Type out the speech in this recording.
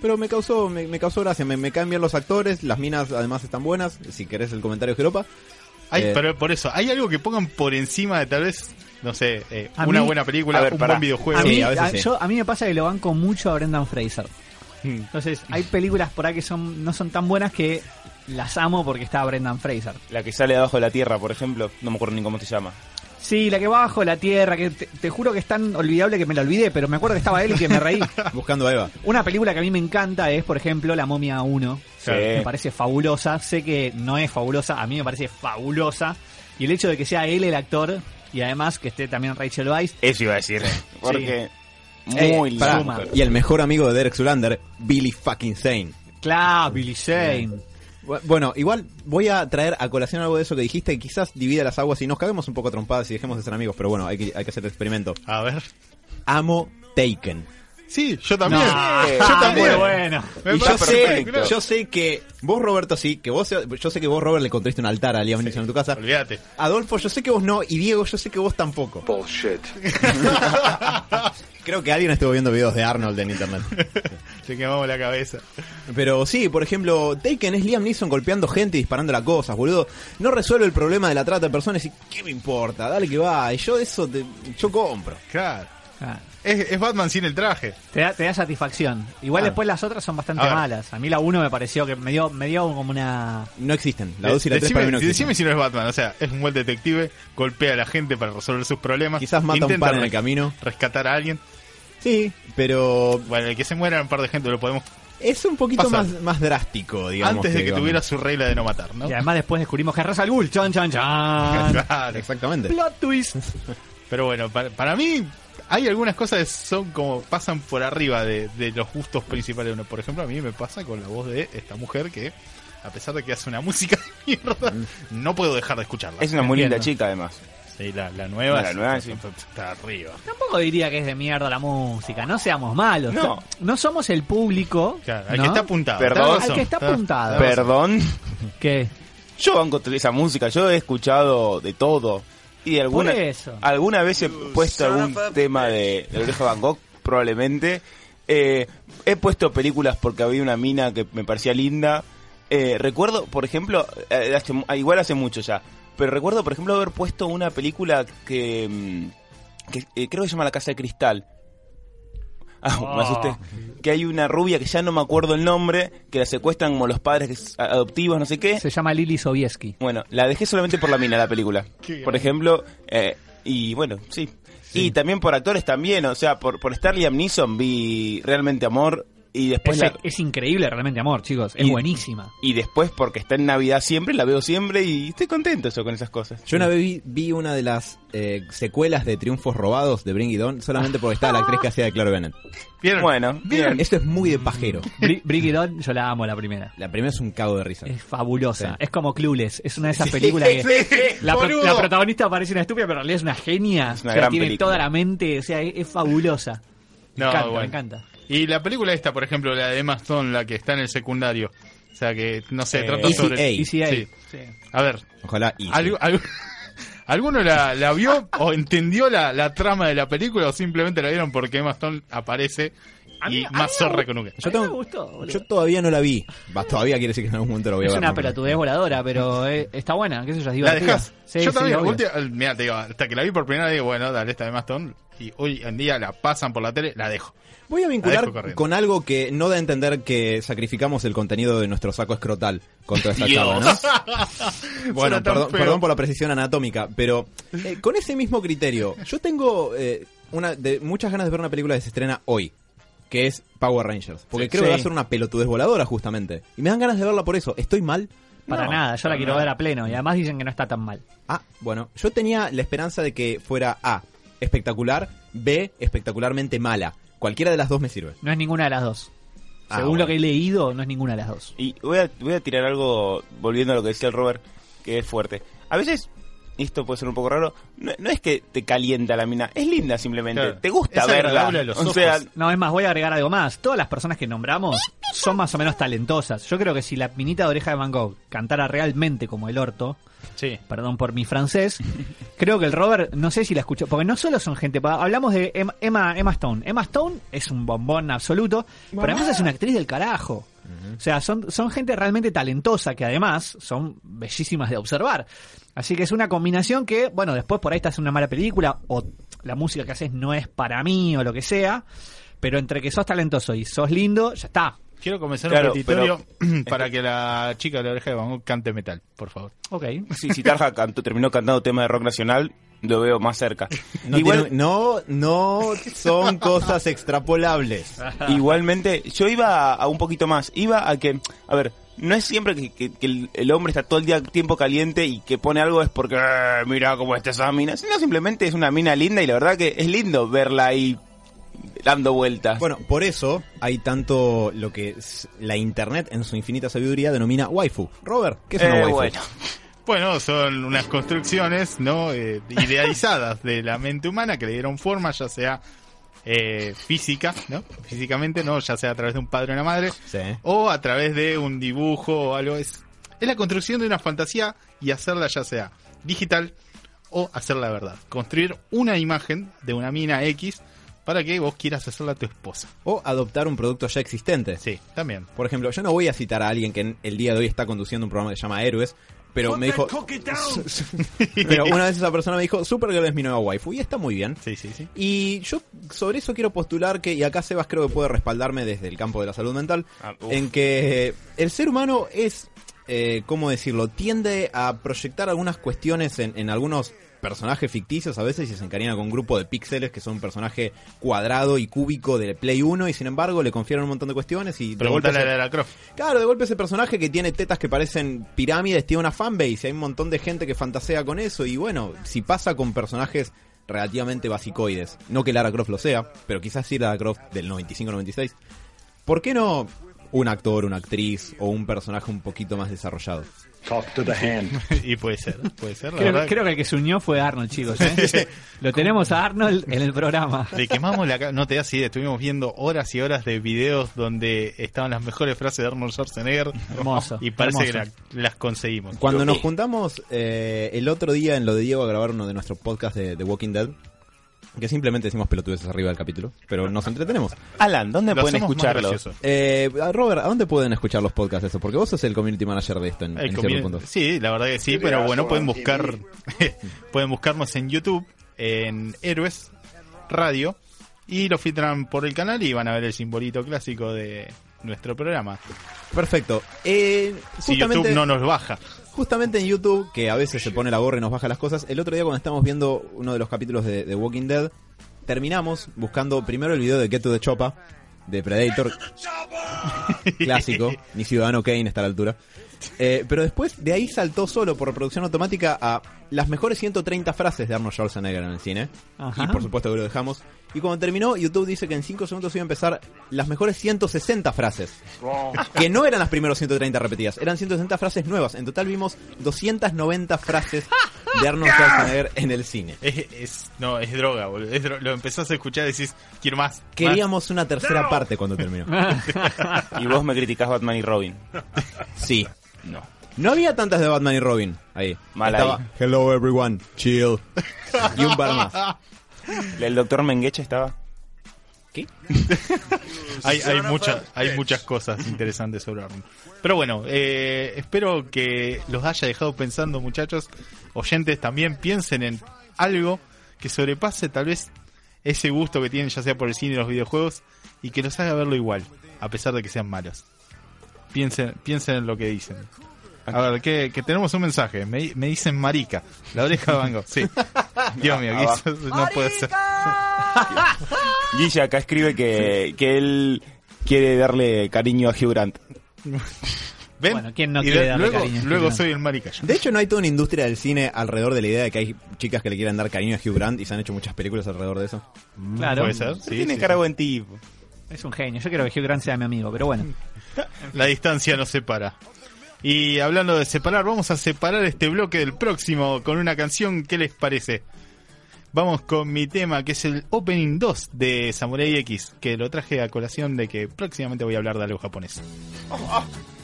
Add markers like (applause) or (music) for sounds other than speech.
Pero me causó, me, me causó gracia, me, me caen bien los actores, las minas además están buenas, si querés el comentario de Jeropa. Hay, Eh, pero por eso, ¿hay algo que pongan por encima de tal vez, no sé, eh, una mí- buena película, A ver, un pará. buen videojuego? A Sí, mí, a veces a, sí. yo- a mí me pasa que lo banco mucho a Brendan Fraser. Mm. Entonces, hay películas por ahí que son no son tan buenas que las amo porque está Brendan Fraser. La que sale de abajo de la tierra, por ejemplo, no me acuerdo ni cómo se llama. Sí, la que va bajo la tierra, que te, te juro que es tan olvidable que me la olvidé, pero me acuerdo que estaba él y que me reí. (laughs) Buscando a Eva. Una película que a mí me encanta es, por ejemplo, La momia 1. Sí. Me parece fabulosa. Sé que no es fabulosa, a mí me parece fabulosa. Y el hecho de que sea él el actor y además que esté también Rachel Weisz. Eso iba a decir. Porque Eh, muy lindo. y el mejor amigo de Derek Zulander, Billy fucking Zane. Claro, Billy Zane. Bu- Bueno, igual voy a traer a colación algo de eso que dijiste, que quizás divida las aguas y nos caguemos un poco trompadas y dejemos de ser amigos, pero bueno, hay que, hay que hacer el experimento. A ver. Amo Taken. Sí, yo también. No. yo Ah, también. bueno. Me Y yo sé, perfecto. yo sé que vos, Roberto, sí, que vos, yo sé que vos, Robert, le construiste un altar a Liam Neeson en tu casa. Olvídate. Adolfo, yo sé que vos no, y Diego, yo sé que vos tampoco. Bullshit. (laughs) Creo que alguien estuvo viendo videos de Arnold en internet. (laughs) Te quemamos la cabeza. Pero sí, por ejemplo, Taken es Liam Neeson golpeando gente y disparando las cosas, boludo. No resuelve el problema de la trata de personas y ¿qué me importa? Dale que va. Y yo eso, te- yo compro. Claro. Ah, Es, es Batman sin el traje. te, da, te da satisfacción. Igual Ah. después las otras son bastante A malas. A mí la 1 me pareció que me dio, me dio como una... No existen. La 2 y la 3 decime, para mí no existen. decime si no es Batman. O sea, es un buen detective, golpea a la gente para resolver sus problemas. Quizás mata un par en el camino. Rescatar a alguien. Sí, pero Bueno, el que se muera un par de gente lo podemos. es un poquito Pasa. más, más drástico, digamos. antes de que Batman. tuviera su regla de no matar, ¿no? Y además después descubrimos que es Ra's al Ghul. Chan, chan, chan. (laughs) Claro. Exactamente. Plot twist. (laughs) Pero bueno, para, para mí hay algunas cosas que son como pasan por arriba de, de los gustos principales de uno. Por ejemplo, a mí me pasa con la voz de esta mujer que, a pesar de que hace una (laughs) música de mierda, no puedo dejar de escucharla. Es una muy linda chica, además. Sí, la, la nueva, La nueva, está, sí. está arriba. Tampoco diría que es de mierda la música. No seamos malos. No. No somos el público. Claro, ¿no? que estar apuntado. Perdón. Al que está apuntado. Perdón. ¿Qué? Yo banco esa música, yo he escuchado de todo. Y alguna, alguna vez he puesto algún tema de, de Oreja Van Gogh, probablemente. Eh, he puesto películas porque había una mina que me parecía linda. Eh, recuerdo, por ejemplo, eh, hace ah, igual hace mucho ya, pero recuerdo, por ejemplo, haber puesto una película que, mm, que eh, creo que se llama La Casa de Cristal. Ah, me asusté. Que hay una rubia que ya no me acuerdo el nombre, que la secuestran como los padres que adoptivos, no sé qué. Se llama Lily Sobieski. Bueno, la dejé solamente por la mina, la película. (laughs) Por ejemplo, eh, y bueno, sí. Y también por actores también, o sea, por, por estar Liam Neeson vi realmente amor y después Es, la- es increíble realmente, amor, chicos. Es Y- buenísima. y después porque está en Navidad siempre, la veo siempre y estoy contento yo con esas cosas. Yo una vez vi, vi una de las eh, secuelas de Triunfos Robados de Bring It On solamente porque estaba la actriz que hacía de Claro Bennett. ¿Vieron? Bueno, bien. Esto es muy de pajero. Bri- Bring It On, yo la amo la primera. La primera es un cago de risa. Es fabulosa. Sí. Es como Clueless. Es una de esas películas que (laughs) la, pro- boludo. la protagonista parece una estúpida, pero en realidad es una genia. Es una O sea, gran tiene película. toda la mente. O sea, es, es fabulosa. Me No, encanta, bueno. me encanta. Y la película esta, por ejemplo, la de Emma Stone, la que está en el secundario. O sea que, no sé, Eh, trata sobre... A. ECA. Sí. Sí. A ver, Ojalá ¿algu- algu- (laughs) ¿alguno la, la vio o entendió la, la trama de la película o simplemente la vieron porque Emma Stone aparece A mí- y a más mí zorra me- que nunca? Yo A mí tengo- me gustó, boludo. Yo todavía no la vi. Va, todavía quiere decir que en algún momento la voy a Es ver. una ¿no? pelotudez voladora, pero (laughs) eh, está buena, qué sé yo, es ¿La dejás? Sí, Yo sí, también, última- mira, te digo, hasta que la vi por primera vez, digo, bueno, dale, esta de Emma Stone, y hoy en día la pasan por la tele, la dejo. Voy a La vincular con algo que no da a entender que sacrificamos el contenido de nuestro saco escrotal con toda esta charla, ¿no? (laughs) Bueno, perdón por la precisión anatómica, pero eh, con ese mismo criterio, yo tengo eh, una de, muchas ganas de ver una película que se estrena hoy, que es Power Rangers, porque Sí. creo que va a ser una pelotudez voladora justamente. Y me dan ganas de verla por eso. ¿Estoy mal? Para No, nada, yo la quiero nada. ver a pleno. Y además dicen que no está tan mal. Ah, bueno, yo tenía la esperanza de que fuera A, espectacular, B, espectacularmente mala. Cualquiera de las dos me sirve. No es ninguna de las dos. Ah, Según bueno. lo que he leído, no es ninguna de las dos. Y voy a, voy a tirar algo, volviendo a lo que decía el Robert, que es fuerte. A veces, esto puede ser un poco raro, no, no es que te calienta la mina, es linda simplemente. Claro. Te gusta Es verla. los O sea. No, es más, voy a agregar algo más. Todas las personas que nombramos son más o menos talentosas. Yo creo que si la minita de oreja de Van Gogh cantara realmente como el orto, Sí. perdón por mi francés, creo que el Robert, no sé si la escuchó, porque no solo son gente, hablamos de Emma, Emma, Emma Stone. Emma Stone es un bombón absoluto, pero además es una actriz del carajo. O sea, son, son gente realmente talentosa que además son bellísimas de observar. Así que es una combinación que, bueno, después por ahí estás en una mala película o la música que haces no es para mí o lo que sea, pero entre que sos talentoso y sos lindo, ya está. Quiero comenzar Claro, un petitorio (clears throat) para que la chica de la oreja de Van Gogh cante metal, por favor. Ok. Sí, si Tarja cantó, terminó cantando tema de rock nacional, lo veo más cerca. No, Igual, tiene- no, no son cosas extrapolables. Igualmente, yo iba a, a un poquito más. Iba a que, a ver, no es siempre que, que- que el, el hombre está todo el día tiempo caliente y que pone algo es porque, "Eh, mira cómo está esa mina. Sino simplemente es una mina linda y la verdad que es lindo verla ahí dando vueltas. Bueno, por eso hay tanto lo que es la internet en su infinita sabiduría denomina waifu. Robert, ¿qué es una Eh, waifu? bueno. Bueno, son unas construcciones no Eh, idealizadas de la mente humana que le dieron forma, ya sea eh, física, ¿no? Físicamente, ¿no? Ya sea a través de un padre o una madre, Sí. o a través de un dibujo o algo. Es, es la construcción de una fantasía y hacerla ya sea digital o hacerla verdad. Construir una imagen de una mina X para que vos quieras hacerla tu esposa. O adoptar un producto ya existente. Sí, también. Por ejemplo, yo no voy a citar a alguien que el día de hoy está conduciendo un programa que se llama Héroes, pero me dijo... (laughs) pero una vez esa persona me dijo, Supergirl es mi nueva waifu, y está muy bien. Sí, sí, sí. Y yo sobre eso quiero postular que, y acá Sebas creo que puede respaldarme desde el campo de la salud mental, Ah, en que el ser humano es, eh, ¿cómo decirlo? Tiende a proyectar algunas cuestiones en, en algunos personajes ficticios a veces y se encariña con un grupo de píxeles que son un personaje cuadrado y cúbico de Play 1 y sin embargo le confieren un montón de cuestiones y de golpe Preguntale a Lara Croft. Claro, de golpe ese personaje que tiene tetas que parecen pirámides tiene una fanbase y hay un montón de gente que fantasea con eso y bueno, si pasa con personajes relativamente basicoides, no que Lara Croft lo sea, pero quizás sí Lara Croft del 95-96, ¿por qué no un actor, una actriz o un personaje un poquito más desarrollado? Talk to the hand. (laughs) y puede ser, puede ser. La Creo, verdad, creo que el que se unió fue Arnold, chicos. ¿eh? (laughs) Lo tenemos a Arnold en el programa. Le quemamos la ca- no te das idea, estuvimos viendo horas y horas de videos donde estaban las mejores frases de Arnold Schwarzenegger Hermoso, y parece hermoso. que la- las conseguimos. Cuando nos juntamos eh, el otro día en lo de Diego a grabar uno de nuestros podcasts de The Walking Dead, que simplemente decimos pelotudeces arriba del capítulo, pero nos entretenemos. Alan, ¿dónde Lo pueden hacemos más escucharlos? gracioso. Eh, Robert, ¿a dónde pueden escuchar los podcasts de eso? Porque vos sos el community manager de esto en, El en comi- cierto punto. Sí, la verdad que sí, pero bueno, pueden buscar (laughs) pueden buscarnos en YouTube, en Héroes Radio y lo filtran por el canal y van a ver el simbolito clásico de nuestro programa. Perfecto. Eh, Si justamente, YouTube no nos baja. Justamente en YouTube, que a veces se pone la gorra y nos baja las cosas, el otro día cuando estábamos viendo uno de los capítulos de, de Walking Dead, terminamos buscando primero el video de Get to the Chopa, de Predator, (laughs) clásico, ni Ciudadano Kane está a la altura. Eh, pero después de ahí saltó solo por reproducción automática a las mejores 130 frases de Arnold Schwarzenegger en el cine. Ajá. Y por supuesto que lo dejamos. Y cuando terminó, YouTube dice que en 5 segundos iba a empezar las mejores 160 frases. Que no eran las primeros 130 repetidas, eran 160 frases nuevas. En total vimos 290 frases de Arnold Schwarzenegger en el cine. Es, es- no, es droga, boludo. Es dro- lo empezás a escuchar y decís, quiero más. más. Queríamos una tercera parte cuando terminó. (laughs) Y vos me criticás Batman y Robin. Sí. No. No había tantas de Batman y Robin ahí. Mal Estaba ahí. Hello everyone, chill. Y un par más. (laughs) El doctor Mengeche estaba. (laughs) hay, hay, muchas, hay muchas cosas interesantes sobre Arnold. Pero bueno, eh, espero que los haya dejado pensando, muchachos. Oyentes, también piensen en algo que sobrepase tal vez ese gusto que tienen, ya sea por el cine y los videojuegos, y que los haga verlo igual, a pesar de que sean malos. Piensen, piensen en lo que dicen. A ver, que, que tenemos un mensaje. Me, me dicen marica. La oreja de Van Gogh. Sí. Dios mío, eso no puede ser. (laughs) Guille acá escribe que, que él quiere darle cariño a Hugh Grant. (laughs) ¿Ven? Bueno, ¿quién no Y quiere de- darle luego, cariño luego soy el marica. yo. De hecho, no hay toda una industria del cine alrededor de la idea de que hay chicas que le quieran dar cariño a Hugh Grant y se han hecho muchas películas alrededor de eso. Claro. Puede ser, sí, Tiene sí, cara sí. buen tipo. Es un genio. Yo quiero que Hugh Grant sea mi amigo, pero bueno. (laughs) La distancia nos separa. Y hablando de separar, vamos a separar este bloque del próximo con una canción. ¿Qué les parece? vamos con mi tema, que es el Opening 2 de Samurai X, que lo traje a colación de que próximamente voy a hablar de algo japonés. Oh, oh.